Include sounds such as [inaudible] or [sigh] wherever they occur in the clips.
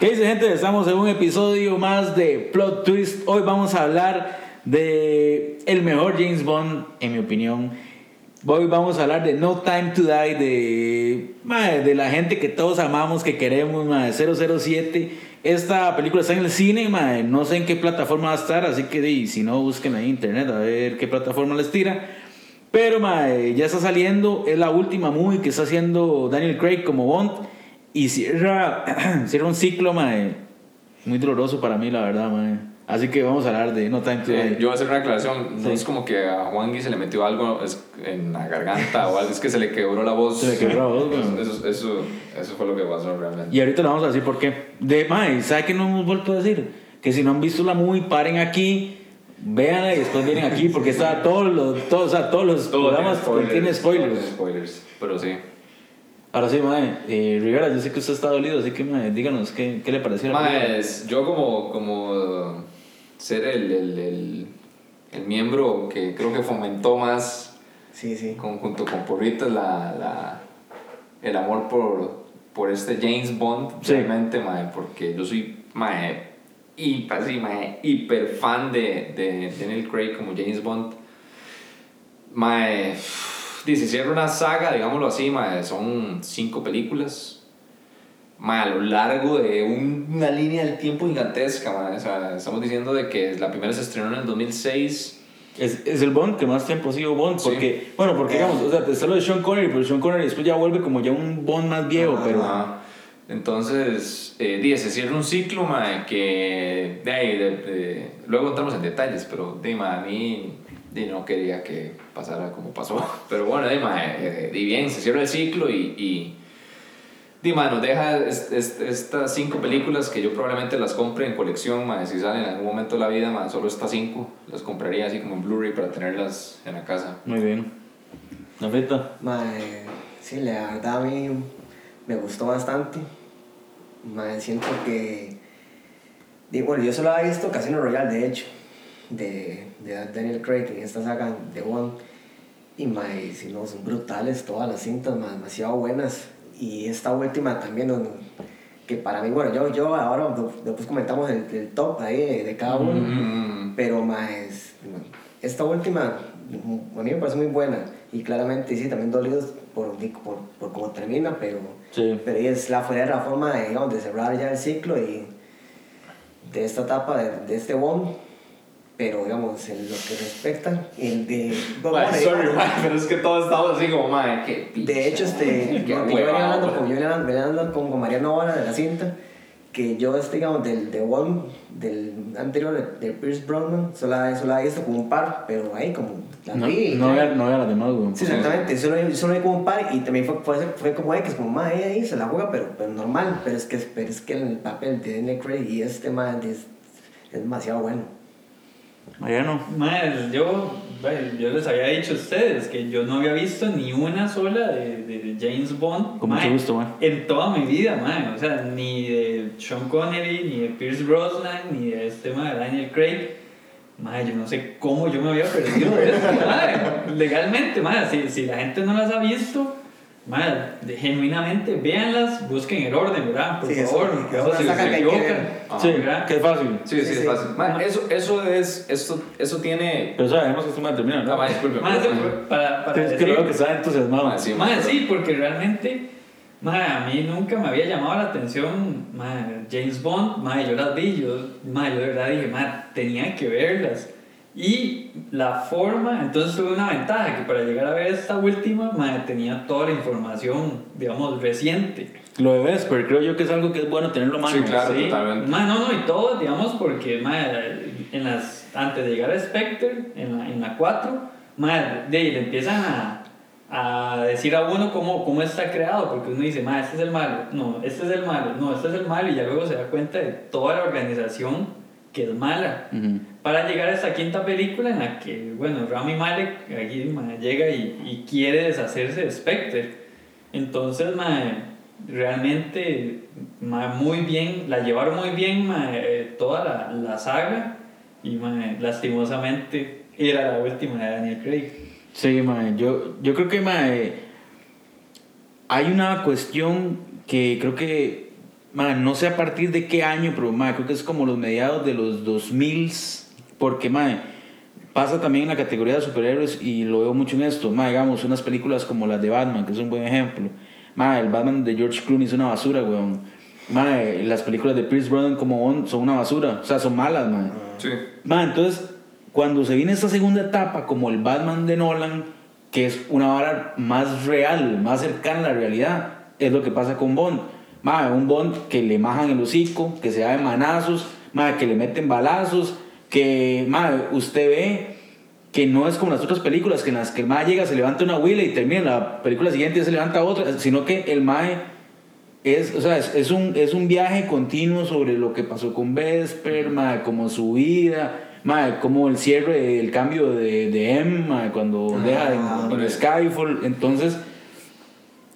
¿Qué dice gente? Estamos en un episodio más de Plot Twist. Hoy vamos a hablar de el mejor James Bond, en mi opinión. Hoy vamos a hablar de No Time to Die, de, de la gente que todos amamos, que queremos, mae, 007. Esta película está en el cine, mae, no sé en qué plataforma va a estar, así que di, si no, busquen ahí en internet a ver qué plataforma les tira. Pero mae, ya está saliendo, es la última movie que está haciendo Daniel Craig como Bond y cierra, [clears throat] cierra un ciclo mae, muy doloroso para mí, la verdad. Mae. Así que vamos a hablar de No Time to Eh, Die. yo voy a hacer una aclaración. No Sí. es como que a Juan se le metió algo en la garganta o algo. Es que se le quebró la voz. Se le quebró la voz, weón. Eso, eso, eso fue lo que pasó realmente. Y ahorita le vamos a decir por qué. De, mae, ¿sabe qué no hemos vuelto a decir? Que si no han visto la movie, paren aquí, véanla y después vienen aquí porque está todos los, todos, o sea, todos los programas contienen spoilers. Tiene spoilers. Pero sí. Ahora sí, mae, eh, Rivera, yo sé que usted está dolido, así que mae, díganos qué, qué le pareció? Más, yo como, como ser el, el, el, el miembro que creo que fomentó más Sí, sí. con, junto con Porritas la, la, el amor por, por este James Bond Sí. realmente, mae, porque yo soy mae, hiper, sí, mae, hiper fan de, de Daniel Craig como James Bond. Mae, dice, cierra una saga, digámoslo así, mae, son cinco películas. Mae, a lo largo de un- una línea del tiempo gigantesca, mae, o sea, estamos diciendo de que la primera se estrenó en el 2006. Es, es el Bond que más tiempo ha sido Bond, Sí. porque, bueno, porque digamos, o sea, está lo de Sean Connery, pero Sean Connery después ya vuelve como ya un Bond más viejo, Ajá. pero... Ajá. Entonces, eh, di, se cierra un ciclo, mae, que de ahí, de- de- luego entramos en detalles, pero di, mae, a mí di, no quería que pasara como pasó. [laughs] Pero bueno, di, mae, eh, di bien, se cierra el ciclo y, y di, mae, nos deja est- est- estas cinco películas que yo probablemente las compre en colección, mae, si salen en algún momento de la vida, mae, solo estas cinco, las compraría así como en Blu-ray para tenerlas en la casa. Muy bien. Nafeta. Mae, sí, la verdad a mí me gustó bastante. Mae, siento que. Digo, bueno, yo solo había visto Casino Royale, de hecho, de, de Daniel Craig en esta saga de One. Y mae, si no, son brutales todas las cintas, mae, demasiado buenas. Y esta última también, no- que para mí, bueno, yo, yo ahora después comentamos el, el top ahí de, de cada uno. Mm, Pero más, esta última a mí me parece muy buena y claramente sí, también dolidos por, por, por cómo termina, pero, Sí. pero es la, fue la forma de, digamos, de cerrar ya el ciclo y de esta etapa de, de este Bond, pero digamos, en lo que respecta, el de... Bueno, sorry, mae, pero es que todos estamos así como, mae, qué de hecho, este, Qué yo, yo venía hueva, hablando con, yo venía venía hablando con, con Mariano ahora de la cinta, que yo, este, digamos, del, de One, del anterior, de, de Pierce Brosnan, solo, la- solo la he visto como un par, pero ahí como la No, vi. no, vea, no vea las demás, güey. Sí, exactamente, solo, solo vi como un par y también fue, fue, fue como X, como más ahí, ahí se la juega, pero, pero normal, pero es, que, pero es que el papel de Daniel Craig y este man es, es demasiado bueno. Mariano. Madre, yo, bueno, yo les había dicho a ustedes que yo no había visto ni una sola de, de James Bond Con mucho gusto, mae. en toda mi vida, mae. o sea, ni de Sean Connery, ni de Pierce Brosnan, ni de este mae, Daniel Craig. Madre, yo no sé cómo yo me había perdido de esto, [laughs] madre. Legalmente, madre, si, si la gente no las ha visto, madre, de- genuinamente, véanlas, busquen el orden, ¿verdad? Por Sí, eso, favor, que eso ahora si se que que equivocan. Ajá. Sí, ¿verdad? que es fácil. Sí, sí, Sí, es fácil. Man, eso, eso es, eso, eso tiene... Pero sabemos que esto me termina, Ah, ¿no? ma, disculpe. Madre, pero- para, para Es que decir- veo que está entusiasmado. Ma, sí, Madre, sí, porque realmente, madre, a mí nunca me había llamado la atención, madre, James Bond, madre, yo las vi, yo, madre, yo de verdad dije, madre, tenía que verlas. Y la forma, entonces tuve una ventaja, que para llegar a ver esta última, madre, tenía toda la información, digamos, reciente. Lo de Vesper, creo yo que es algo que es bueno tenerlo mano. Sí, claro. totalmente. Madre, no, no, y todo, digamos, porque, madre, en las, antes de llegar a Spectre, en la, en la 4, madre, de ahí le empiezan a, a decir a uno cómo, cómo está creado, porque uno dice, madre, este es el malo, no, este es el malo, no, este es el malo, y ya luego se da cuenta de toda la organización que es mala. Ujú. Para llegar a esta quinta película en la que, bueno, Rami Malek aquí llega y, y quiere deshacerse de Spectre. Entonces, ma, realmente, ma, muy bien, la llevaron muy bien eh, toda la, la saga y lastimosamente era la última de Daniel Craig. Sí, yo, yo creo que mae, hay una cuestión que creo que no sé a partir de qué año, pero creo que es como los mediados de los 2000, porque ma, pasa también en la categoría de superhéroes y lo veo mucho en esto. Ma, digamos, unas películas como las de Batman, que es un buen ejemplo. Ma, el Batman de George Clooney es una basura, weón. Ma, las películas de Pierce Brosnan como Bond son una basura, o sea, son malas, ma. Sí. Ma, entonces, cuando se viene esta segunda etapa, como el Batman de Nolan, que es una vara más real, más cercana a la realidad, es lo que pasa con Bond. Ma, un Bond que le majan el hocico, que se da de manazos, ma, que le meten balazos, que ma, usted ve que no es como las otras películas, que en las que el mae llega, se levanta una huila y termina la película siguiente y se levanta otra, sino que el mae es, o sea, es, es un, es un viaje continuo sobre lo que pasó con Vesper, mae, como su vida, mae, como el cierre, el cambio de, de M, mae, cuando Ah, deja en, en. Skyfall. Entonces,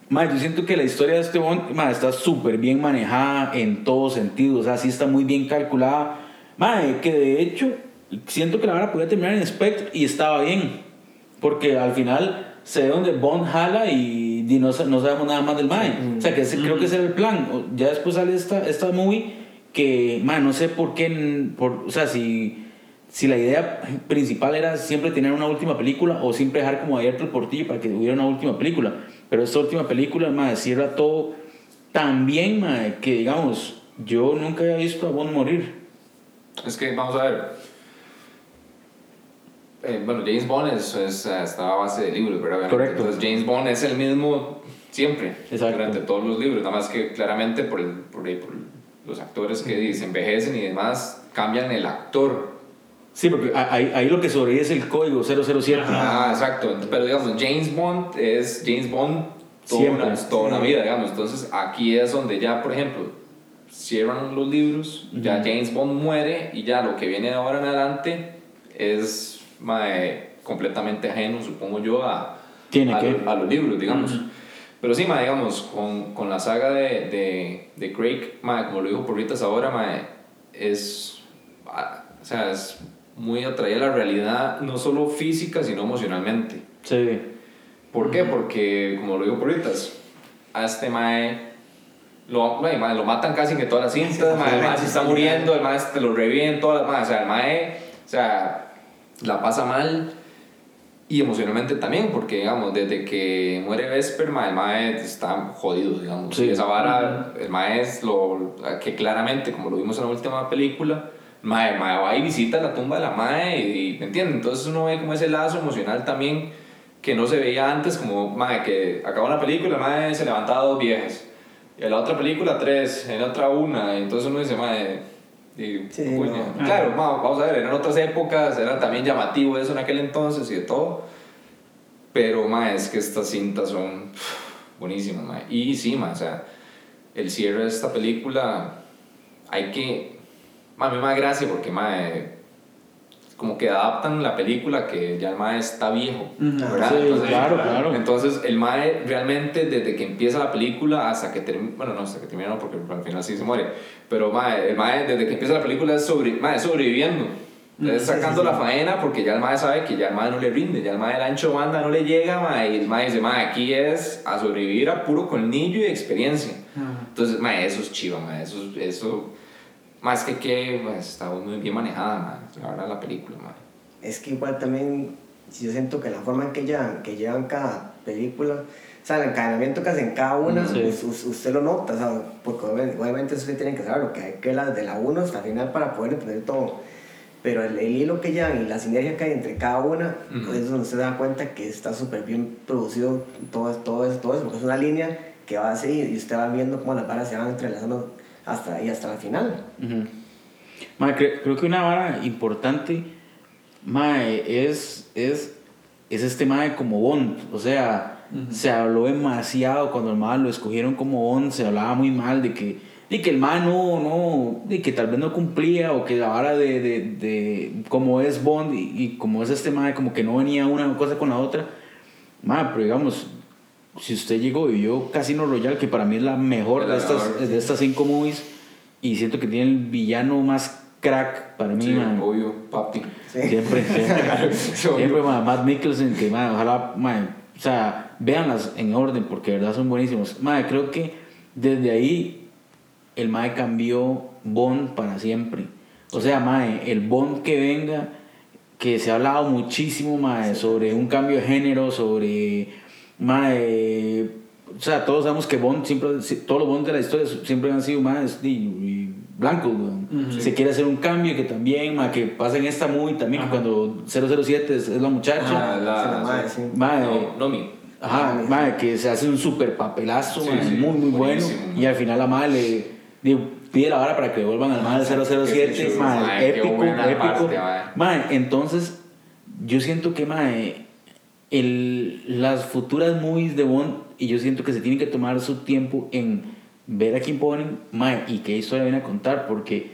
mae, yo siento que la historia de este Bond está súper bien manejada en todo sentido, o sea, sí está muy bien calculada. Mae, que de hecho, siento que la vara podía terminar en Spectre y estaba bien, porque al final se ve donde Bond jala y, y no, no sabemos nada más del Mae. O sea, que ese- creo que ese era el plan. Ya después sale esta, esta movie que, mae, no sé por qué, por, o sea, si, si la idea principal era siempre tener una última película o siempre dejar como abierto el portillo para que hubiera una última película. Pero esta última película, mae, cierra todo tan bien, mae, que digamos, yo nunca había visto a Bond morir. Es que, vamos a ver. Eh, bueno, James Bond es, es, eh, está a base de libros, ¿verdad? Correcto. Entonces, James Bond es el mismo siempre, Exacto. durante todos los libros. Nada más que claramente por, el, por, ahí, por los actores que se envejecen y demás, cambian el actor. Sí, porque ahí, ahí lo que sobrevive es el código 007. Ah, exacto. Pero digamos, James Bond es James Bond toda, Siempre. una, toda una vida, digamos. Entonces, aquí es donde ya, por ejemplo, cierran los libros, ya James Bond muere y ya lo que viene de ahora en adelante es mae, completamente ajeno, supongo yo, a, Tiene a, que. a los libros, digamos. Pero sí, mae, digamos, con, con la saga de, de, de Craig, mae, como lo dijo Porritas ahora, es, o sea, es muy atraída a la realidad, no solo física, sino emocionalmente. Sí. ¿Por qué? Porque, como lo digo Porritas, a este mae lo, mae, lo matan casi en que todas las cintas, mae, el mae se está muriendo, el mae te lo reviven, todas las mae, o sea, el mae, o sea, la pasa mal y emocionalmente también, porque digamos, desde que muere Vesper, mae, el mae está jodido, digamos, Sí. y esa vara, el mae es lo que claramente, como lo vimos en la última película, mae, el mae va y visita la tumba de la mae y, ¿me entiendes? Entonces uno ve como ese lazo emocional también que no se veía antes, como, mae, que acaba una película, el mae se levantaba dos viejas, en la otra película tres, en la otra una, entonces uno dice, mae, y, Sí, no. claro, ma, vamos a ver, eran otras épocas, era también llamativo eso en aquel entonces y de todo, pero, ma, es que estas cintas son pff, buenísimas, ma, y sí, ma, o sea, el cierre de esta película, hay que, ma, me da gracia porque, ma, eh, como que adaptan la película que ya el mae está viejo. ¿verdad? Sí, Entonces, claro, claro. entonces el mae realmente desde que empieza la película hasta que termina, bueno no hasta que termina no, porque al final sí se muere, pero mae, el mae desde que empieza la película es, sobre, mae, es sobreviviendo, es sacando la faena porque ya el mae sabe que ya el mae no le rinde, ya el mae del ancho banda no le llega, mae, y el mae dice, mae, aquí es a sobrevivir a puro colmillo y experiencia. Entonces, mae, eso es chiva, mae, eso, eso más que que mae, está muy bien manejada, la verdad la película. Es que igual también, yo siento que la forma en que llevan, que llevan cada película, o sea, el encadenamiento que hacen cada una, Sí. us- us- usted lo nota, o sea, porque obviamente, obviamente eso sí tienen que saber, lo que hay que las de la 1 hasta el final para poder entender todo. Pero el, el hilo que llevan y la sinergia que hay entre cada una, Ujú. es donde se da cuenta que está súper bien producido todo, todo, eso, todo eso, porque es una línea que va así y usted va viendo cómo las varas se van entrelazando hasta, y hasta la final. Ujú. Mae, cre- creo que una vara importante, mae, es, es, es este mae como Bond. O sea, se habló demasiado cuando el mae lo escogieron como Bond, se hablaba muy mal de que, de que el mae no, no, de que tal vez no cumplía o que la vara de, de, de como es Bond y, y como es este mae, como que no venía una cosa con la otra. Mae, pero digamos, si usted llegó y vio Casino Royale, que para mí es la mejor de estas, mejor, de estas cinco movies, y siento que tiene el villano más crack para mí, Sí, man. obvio, papi. Sí. Siempre, [laughs] siempre, Sí, siempre, man, Matt Mikkelsen, que, man, ojalá, man, o sea, véanlas en orden, porque de verdad son buenísimos. Man, creo que desde ahí el mae cambió Bond para siempre. O sea, mae, el Bond que venga, que se ha hablado muchísimo, mae, sobre un cambio de género, sobre, mae, o sea, todos sabemos que Bond siempre, todos los Bond de la historia siempre han sido más blancos, weón. Se quiere hacer un cambio que también, mae, que pasa en esta movie también, que cuando 007 es, es la muchacha. Ah, la- Sí, la madre, sí. Mae, No, Nomi. Ajá, Ah, mae, que se hace un super papelazo, Sí, sí, muy, muy bueno. Y al final la madre le digo, pide la vara para que devuelvan al mae del 007. Sí, sí, mae, mae, qué épico, épico. parte, entonces, yo siento que, mae, el, las futuras movies de Bond, y yo siento que se tienen que tomar su tiempo en ver a quién ponen, mae, y qué historia viene a contar, porque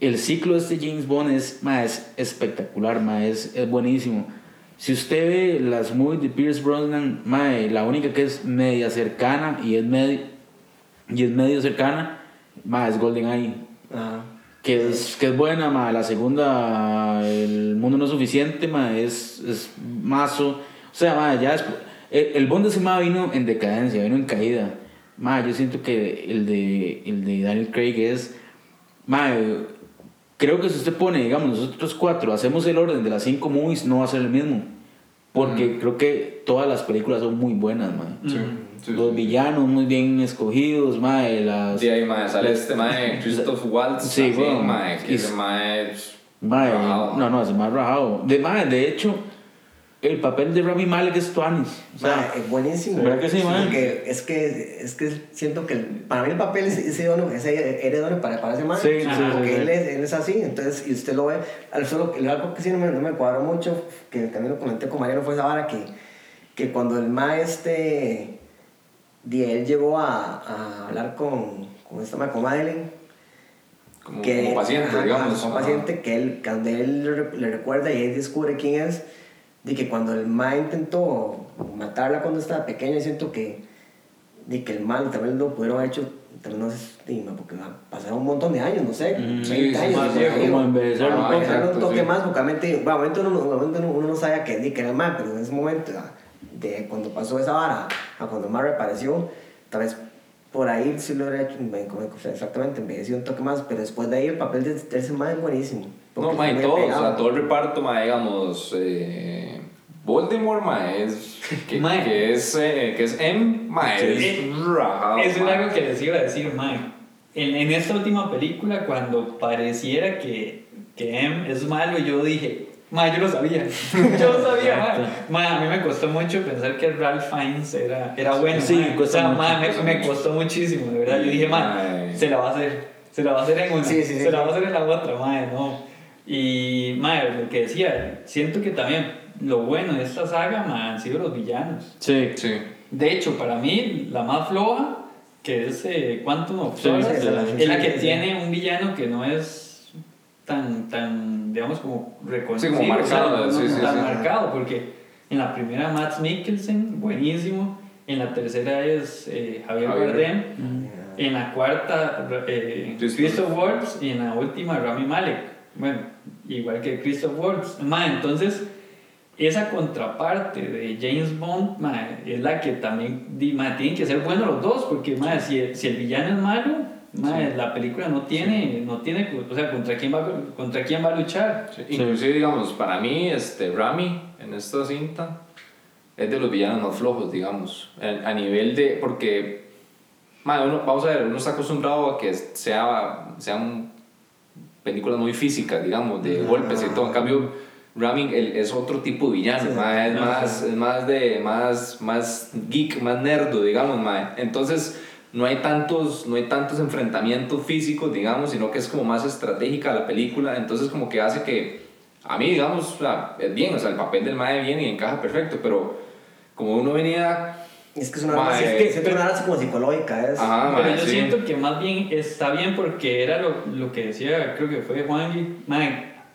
el ciclo de este James Bond es, mae, es espectacular, mae, es, es buenísimo. Si usted ve las movies de Pierce Brosnan, mae, la única que es media cercana y es medio, y es medio cercana, mae, es GoldenEye. Ajá. Que es, que es buena, mae. La segunda, El Mundo No es Suficiente, mae, es, es mazo. O sea, mae, ya es, el, el Bond de ese mae vino en decadencia, vino en caída. Mae, yo siento que el de, el de Daniel Craig es, mae, creo que si usted pone, digamos, nosotros cuatro, hacemos el orden de las cinco movies, no va a ser el mismo. Porque creo que todas las películas son muy buenas, mae. Sí, sí, Los sí. villanos muy bien escogidos, mae, las... De ahí, mae, sale este mae, [laughs] Christoph Waltz. Sí, también, bueno, mae, que ese mae es Mae, no, no, es más rajado. De, mae, de hecho, el papel de Rami Malek es Tuanis. O sea, Mae, es buenísimo. ¿verdad que sí, es que, es que siento que para mí el papel es, es idóneo, es heredero para, para ese man. Sí, sí, porque sí, sí. Él, es, él es así, entonces, y usted lo ve. Al solo, algo que sí no me, no me cuadró mucho, que también lo comenté con Mariano, fue esa vara que, que cuando el maestro de él llegó a, a hablar con, con esta ma- con Madeleine, como, que, como paciente, ajá, digamos. Como paciente que él, cuando él le, le recuerda y él descubre quién es, de que cuando el ma intentó matarla cuando estaba pequeña, siento que, de que el mal también lo pudieron haber hecho, también no sé, porque va- pasaron un montón de años, no sé, Mm, 20 sí, sí, años. más como envejecerlo Ah, un un toque sí. más, porque obviamente, bueno, obviamente uno, obviamente uno, uno no sabía que, que era el mal, pero en ese momento, ah, de cuando pasó esa vara a cuando el mal reapareció, tal vez por ahí sí lo hubiera hecho, exactamente, envejeció un toque más, pero después de ahí el papel de, ese man es buenísimo. No, mae, fue todo, o sea, todo el reparto, mae, digamos, eh, Voldemort, mae, es, que, Mae. que es, eh, que es M, mae, Sí. es rajado, Eso es mae. algo que les iba a decir, Mike. En, en esta última película, cuando pareciera que, que M es malo, yo dije, Ma, yo lo sabía. [laughs] yo lo sabía, ma. Ma, a mí me costó mucho pensar que Ralph Fiennes era, era bueno. Sí, ma. cuesta o sea, mucho, ma, me, me costó muchísimo, de verdad. Yo dije, ma, se la va a hacer. Se la va a hacer en una. Sí, sí, sí, se la sí. va a hacer en la otra, ma, no. Y, ma, lo que decía, siento que también lo bueno de esta saga, ma, han sido los villanos. Sí. Sí. De hecho, para mí, la más floja, que es eh, Quantum of Sí, Solace, sí, sí, es la que sí. tiene un villano que no es tan, tan digamos, como reconocido. Sí, como marcado, o sea, no- sí, no sí, tan sí. marcado, porque en la primera Matt Mikkelsen, buenísimo. En la tercera es eh, Javier Javier. Bardem. En la cuarta, eh, Christoph. Christoph Waltz. Y en la última, Rami Malek. Bueno, igual que Christoph Waltz. Ma, entonces, esa contraparte de James Bond ma, es la que también di, ma, tienen que ser buenos los dos. Porque ma, si, el, si el villano es malo, ma, la película no tiene, no tiene, o sea, ¿contra quién va, contra quién va a luchar? Sí, Inclusive, digamos, para mí, este, Rami en esta cinta es de los villanos más flojos, digamos, a, nivel de, porque, uno, vamos a ver, uno está acostumbrado a que sea, sean películas muy físicas, digamos, de golpes y todo, en cambio, Rami el- es otro tipo de villano, Sí. mae, es, Ajá. más, es más de, más, más geek, más nerdo, digamos, mae. entonces... No hay, tantos, no hay tantos enfrentamientos físicos, digamos, sino que es como más estratégica la película, entonces como que hace que a mí, digamos, o sea, es bien, o sea, el papel del mae viene y encaja perfecto, pero como uno venía... Es que es una Mae, es que siento una arma como psicológica. Es, Ajá, Pero mae, yo sí. siento que más bien está bien porque era lo, lo que decía, creo que fue Juan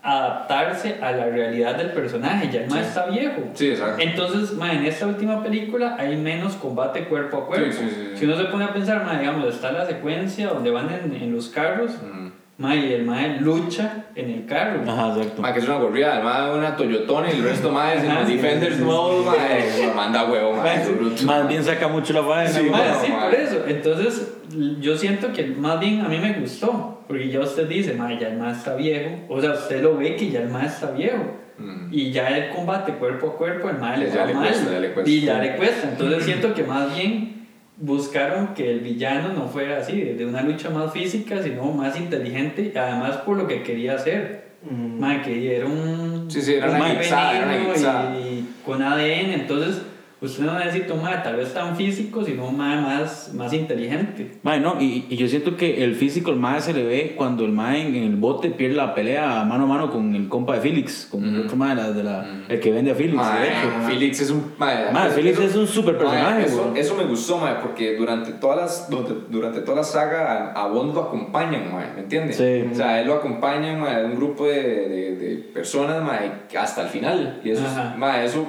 adaptarse a la realidad del personaje. Ya el mae Sí. está viejo. Sí, exacto. Entonces, en esta última película hay menos combate cuerpo a cuerpo. Sí, sí, sí, sí. Si uno se pone a pensar, digamos, está la secuencia donde van en, en los carros, Mm. Mae, y el mae lucha en el carro. Ajá, exacto. Ma, que es una gorrida, además una Toyotona y el resto más en los Defenders sí, sí, nuevos, sí. ma, lo manda huevo, ma, Ma, es bruto. Más bien saca mucho la faena. Sí. Mae, sí, mae. por eso. Entonces, yo siento que más bien a mí me gustó. Porque ya usted dice, mae, ya el mae está viejo. O sea, usted lo ve que ya el mae está viejo. Mm. Y ya el combate cuerpo a cuerpo, el mae le Ya le cuesta, ya le cuesta. Y ya le cuesta. Entonces siento que más bien buscaron que el villano no fuera así, de una lucha más física, sino más inteligente. Además por lo que quería hacer. Mm. Mae, que era un... Sí, sí, era una una. Y con ADN. Entonces, usted no necesita un mae tal vez tan físico, sino un mae más, más inteligente. Mae, no, y, y yo siento que el físico, el mae se le ve cuando el mae en, en el bote pierde la pelea mano a mano con el compa de Felix, con el otro mae de la, de la- el que vende a hecho. Felix es un. Ma, Ma, Felix es un super personaje, eso, güey. eso me gustó, ma, porque durante, todas las, durante, durante toda la saga a, a Bond lo acompañan, ma, ¿me entiendes? Sí. O sea, él lo acompaña, ma, un grupo de, de, de personas ma, y hasta el final. Y eso, es- Ajá. ma, eso,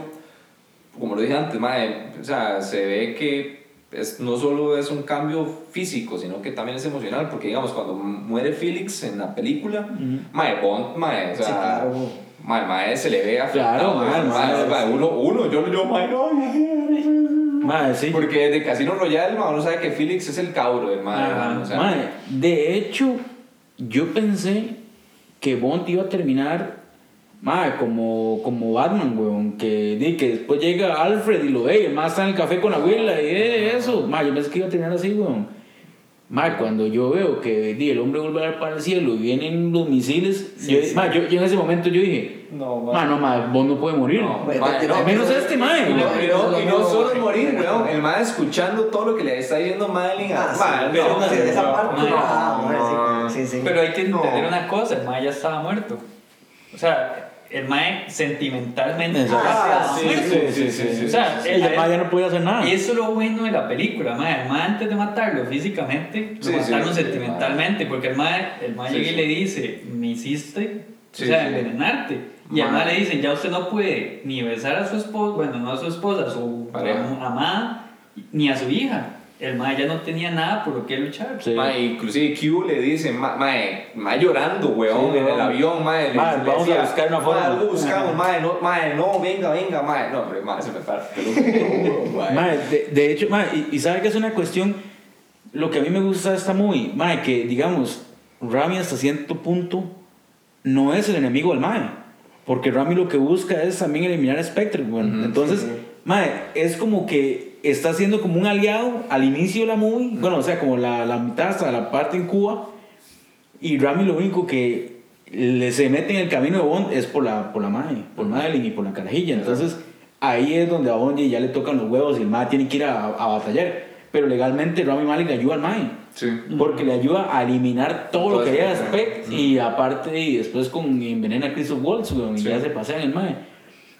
como lo dije antes, ma, o sea, se ve que es, no solo es un cambio físico, sino que también es emocional, porque digamos, cuando muere Felix en la película, ma, Bond, ma, o sea, Sí, claro. Mae se le ve afectado. Claro, ma, el ma, mae- ma, uno, uno, yo, yo, mae. Mae, sí. Porque de Casino Royale, ma, uno sabe que Felix es el cabro del mae. Ajá. ma, o sea, Mae, de hecho, yo pensé que Bond iba a terminar mae, como, como Batman, weón. Que, di, que después llega Alfred y lo ve, y el mae está en el café con la abuela y eh, eso. Mae, yo pensé que iba a terminar así, weón. Mae, cuando yo veo que di, el hombre vuelve a dar para el cielo y vienen los misiles, Sí, yo, sí. mae, yo, yo en ese momento yo dije, No, ma. mae, no, mae, Bond no puede morir. No, Bueno, mae, no, menos este, mae. Y no, y no, y no solo morir, [laughs] weón. El mae escuchando todo lo que le está diciendo Madeline. Ah, sí, mae, pero no, sí, no, esa parte, no, ah, mae, sí, no. sí, sí. Pero hay que No. entender una cosa, el mae ya estaba muerto. O sea, el mae sentimentalmente Ah, sí, sí, sí, O sea, El el- mae ya no podía hacer nada. Eso es lo bueno de la película, mae. El mae antes de matarlo físicamente, lo mataron sentimentalmente, porque el mae, el mae llega y le dice, me hiciste, o sea, envenenarte. Y mae le dice, ya usted no puede ni besar a su esposa, bueno, no a su esposa, a su amada, ni a su hija. El mae ya no tenía nada por lo que luchar. Sí. Mae, inclusive Q le dice, ma- mae, mae llorando, weón, Sí, en el avión, mae. le- Mae, le vamos a decía, buscar una forma. Mae, buscamos, mae, no, mae, no, venga, venga, mae. No, hombre, mae, se me para. [laughs] Mae. Mae, de, de hecho, mae, y, y sabe que es una cuestión, lo que a mí me gusta de esta movie, mae, que digamos, Rami hasta cierto punto no es el enemigo del mae, porque Rami lo que busca es también eliminar a Spectre, bueno, entonces, sí, sí. mae, es como que está siendo como un aliado al inicio de la movie, bueno, o sea, como la, la mitad hasta la parte en Cuba, y Rami lo único que le se mete en el camino de Bond es por la, por la mae, por Madeline y por la carajilla. Entonces ahí es donde a Bond ya le tocan los huevos y el mae tiene que ir a, a batallar. Pero legalmente Rami Malek le ayuda al mae. Sí. Porque le ayuda a eliminar todo lo que haya ajá. Spect y aparte y después con envenena a Christoph Waltz y Sí. ya se pasea en el mae.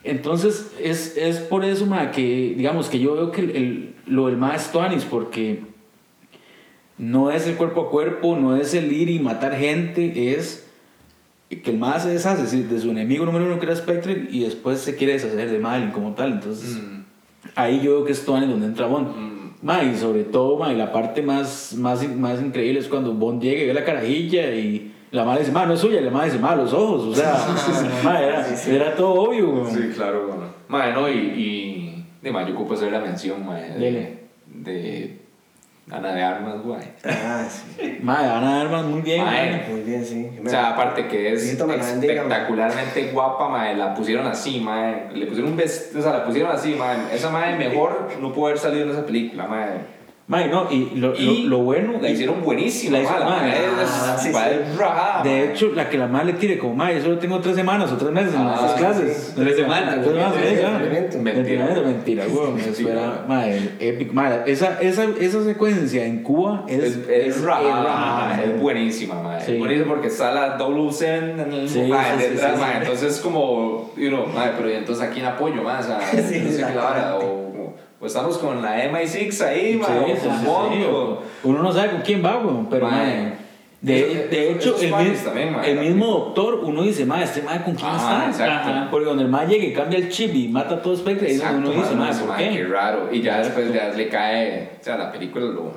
Entonces es, es por eso mae, que digamos que yo veo que el, el- lo del mae es Tuanis porque no es el cuerpo a cuerpo, no es el ir y matar gente, es que el mae se deshace es decir, de su enemigo número uno que era Spectre y después se quiere deshacer de Madeline como tal. Entonces Mm. ahí yo veo que es Tuanis donde entra Bond. Mm. Ma, y sobre todo, ma, y la parte más, más, más increíble es cuando Bond llega y ve la carajilla y la madre dice, ma, no es suya, la madre dice, ma, los ojos, o sea, [laughs] ma, era, era todo obvio. Sí, claro, bueno. Mae, no, y, y de mae, yo ocupo hacer la mención, Dele. de, de Ana de Armas, güey. Ah, sí. [laughs] Ma, Ana de Armas muy bien, Mae. ma. Muy bien, sí. O sea, aparte que es espectacularmente guapa, mae, la pusieron así, mae, le pusieron un vestido, o sea, la pusieron así, mae, esa mae mejor no pudo haber salido en esa película, mae. Ma, no, y lo, Y lo, lo bueno, la hicieron buenísima, La hizo- mae, mae, mae ah, sí, mae, sí. rajada, de mae. hecho, la que la madre le tire como, ma, yo solo tengo tres semanas o tres meses en Ah, las clases. Tres semanas. Tres semanas. Mentira. Mentira, mentira, weón. Eso Sí, era, weón. ma, el epic, ma, esa, esa, esa secuencia en Cuba es, Es, es rajada. mae, es buenísima, mae. Sí. Es buenísima porque está la double Zen en el mae, detrás, mae. Entonces es como, you know, mae, pero ¿y entonces aquí en apoyo, mae, o sea, [laughs] no sé qué la vara, o, o estamos con la MI6 ahí, Sí, mae, sí, sí, sí, Uno no sabe con quién va, weón, pero mae, de, Eso- de hecho, el, mis- también, mismo doctor, uno dice, mae, este mae con quién Ajá, está. exacto. Porque cuando el mae llega y cambia el chip y mata a todo Spectre, ahí es donde uno dice, mae, ¿por qué? qué raro. Y ya después ya le cae, o sea, la película lo,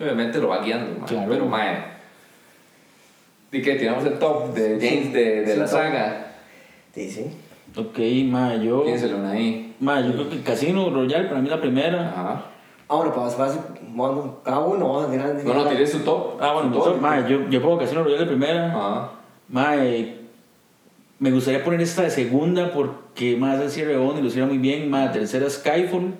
obviamente lo va guiando, Claro. pero mae, ¿Y qué? Tiramos el top de James de, de Sí, la top. saga. Sí, sí. Ok, ma, yo. Piénselo ahí. Yo creo que Casino Royale para mí la primera. Ajá. Ah, bueno, pues vas bueno, cada uno vamos a tirar. No, no, tienes tu top. Ah, bueno, Tu top. entonces, ma, yo, yo pongo Casino Royale de primera. Ajá. Ma, eh, me gustaría poner esta de segunda porque más el cierre de Bond y lo hiciera muy bien. Ma, tercera Skyfall,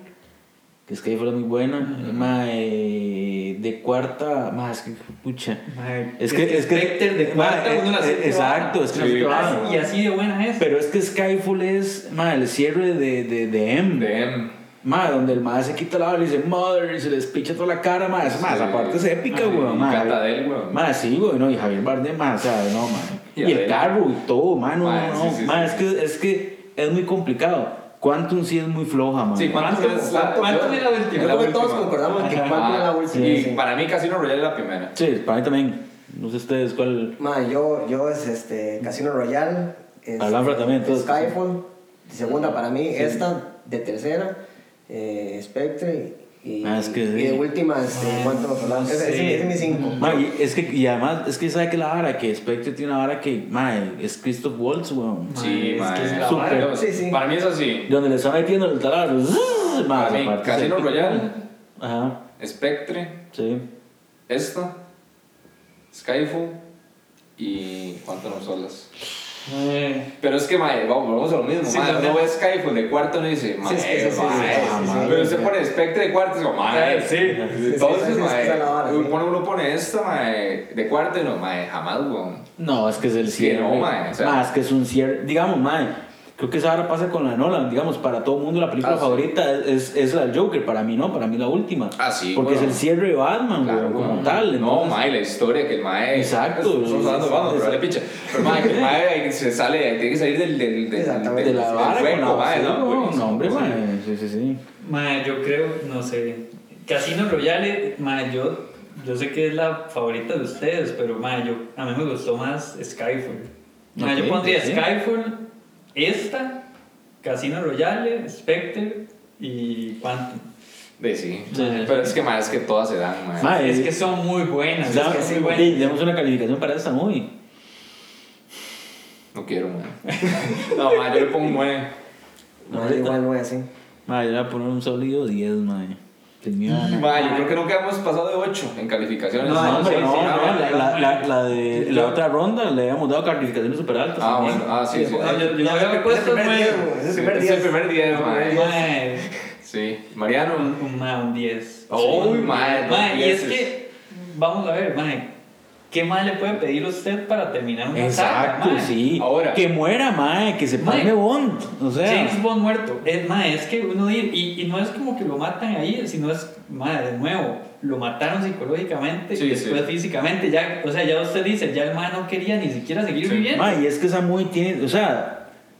que Skyfall es muy buena. Ma, eh, de cuarta, ma, es que, pucha. Mae, Es que, es que, Spectre de cuarta, ma, eh, uno la eh, siente exacto, es que Sí. Así- Y así de buena es. Pero es que Skyfall es, ma, el cierre de, de, de M. De M. Ma, donde el ma se quita la bala y dice mother y se les picha toda la cara, ma, esa, ma, esa Sí. parte es épica, weón, ma. weón. Ma, sí, güey, no, y Javier Bardem, ma, o sea, no, ma. Y Y, el carro y todo, ma, no, Ma, no, sí, sí, ma, sí, es, sí. que, es que es muy complicado. Quantum sí es muy floja, ma. Sí, ¿cuánto ¿Cuánto- es la yo- es la última? es Yo creo que todos concordamos en que Ajá. cuál es la Ah, última. Y sí. para mí Casino Royale es la primera. Sí, para mí también. No sé ustedes cuál. Ma, yo, yo es este, Casino Royale. este, Alhambra también, entonces. Skyfall. Segunda para mí, esta de tercera. Eh, Spectre. Y, Ah, es que y sí. de última, este, ¿cuánto? no ese, ese- sé. ese es mi cinco. Ma, y es que, y además, es que sabe que la vara, que Spectre tiene una vara que, ma, es Christoph Waltz, weón. Sí, es ma, que es la vara. Sí, sí. Para mí es así. Donde le está metiendo el taladro. zzz, ma, Para esa mí, es Casino. Royale, Ajá, Spectre, sí. esta, Skyfall y Quantum of Solace. Eh, Pero es que, mae, vamos, volvemos a lo mismo. Sí, mae, uno ve Skyfall de cuarto y dice, mae, Pero usted pone Spectre de cuarto y dice, mae, Sí, Entonces, mae, uno, uno pone esta, mae, de cuarto y no, mae, jamás, weón. No, es que es el cierre. no, mae, es que es un cierre. Digamos, mae, creo que esa ahora pasa con la Nolan. Digamos, para todo el mundo la película Ah, sí. favorita es, es la del Joker. Para mí no, para mí la última. Ah, sí, Porque weón. es el cierre de Batman, Claro, weón, como tal. No, entonces- mae, la historia que el mae. Exacto, Estamos hablando de Batman, pero vale picha. Pero mae, que el mae se sale, tiene que salir del. del, del, Exactamente. de la del vara con hueco, la mae, sí, no, no, no, hombre, sí. mae. Sí, sí, sí. mae, yo creo, no sé. Casino Royale, mae, yo, yo sé que es la favorita de ustedes, pero mae, yo, a mí me gustó más Skyfall. Mae, Ok, yo pondría sí. Skyfall, esta, Casino Royale, Spectre y Quantum. De sí. Sí, sí. Pero es que mae, es que todas se dan. Mae, Es que son muy buenas. Ya, es que sí, muy buenas. sí, demos una calificación para esta movie. No quiero, mae. No, mae, yo le pongo un 9. Ma, ahorita. igual no es así. Mae, yo le voy a poner un sólido 10, mae. Mae, yo creo que nunca hemos pasado de 8 en calificaciones. No, hombre, sí, no, sí, no, no, la, no, la, la, la de Sí, la otra ronda le habíamos dado calificaciones super altas. Ah, bueno, ah, sí, sí. No, yo, yo No, había puesto primer Sí, primer es día. el primer día, mae. Mae, Sí. Mariano. un, un, mae, un 10. Uy, mae, dos Mae, y es que, vamos a ver, mae, ¿qué más le puede pedir usted para terminar una Exacto, saga, sí. Ahora. Que muera, mae, que se Mae. palme Bond. O sea, James Bond muerto. Es, mae, es que uno dice, y, y no es como que lo matan ahí, sino es, mae, de nuevo, lo mataron psicológicamente Sí, y después sí. físicamente. Ya, o sea, ya usted dice, ya el mae no quería ni siquiera seguir Sí. viviendo. mae, y es que esa movie tiene, o sea,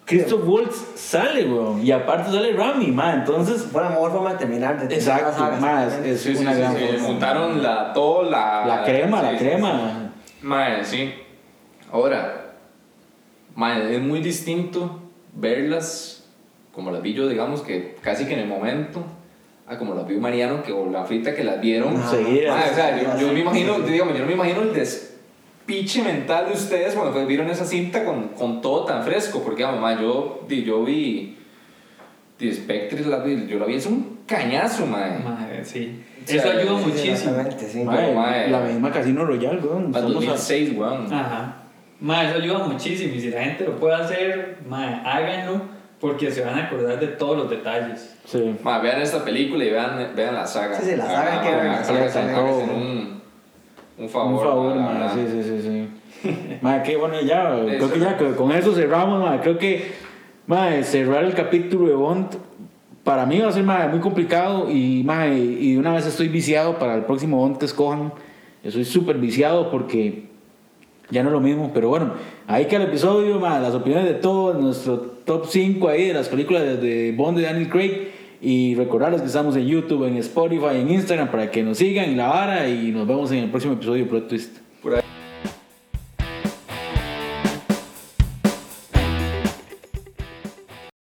Christoph Waltz sale, weón, y aparte sale Rami, mae, entonces, Fue la mejor forma de terminar de exacto, exactamente. es Sí, una sí, gran sí. forma. Juntaron la, todo la... La crema, la sí, sí, crema. Mae, sí. Ahora, mae, es muy distinto verlas como las vi yo, digamos que casi que en el momento, a como las vio Mariano, que o la frita que las vieron. Ajá. Seguidas. Mae, o sea, yo, yo me imagino, sí, sí. digamos, yo no me imagino el despiche mental de ustedes cuando fue- vieron esa cinta con, con todo tan fresco, porque, digamos, mae, yo, di- yo vi... The Spectre, la vi- yo la vi, es un cañazo, mae. Mae, sí. O sea, Eso ayuda Sí, muchísimo. Exactamente, sí. Mae, mae, la misma Casino Royale, weón. A- 2006, weón. Ajá. Mae, eso ayuda muchísimo. Y si la gente lo puede hacer, mae, háganlo porque se van a acordar de todos los detalles. Sí. Ma, vean esta película y vean, vean la saga. Sí, sí, la saga hay que hagan sí. un, un favor. Un favor, mae, verdad. sí, sí, sí, sí. [laughs] Mae, qué bueno, ya, creo Eso. que ya con eso cerramos, mae, creo que, mae, cerrar el capítulo de Bond para mí va a ser muy complicado y, una vez estoy viciado para el próximo Bond que escojan. Estoy súper viciado porque ya no es lo mismo, pero bueno, ahí que el episodio, las opiniones de todos, nuestro top 5 ahí de las películas de, Bond de Daniel Craig. Y recordarles que estamos en YouTube, en Spotify, en Instagram para que nos sigan y la vara. Y nos vemos en el próximo episodio de Plot Twist.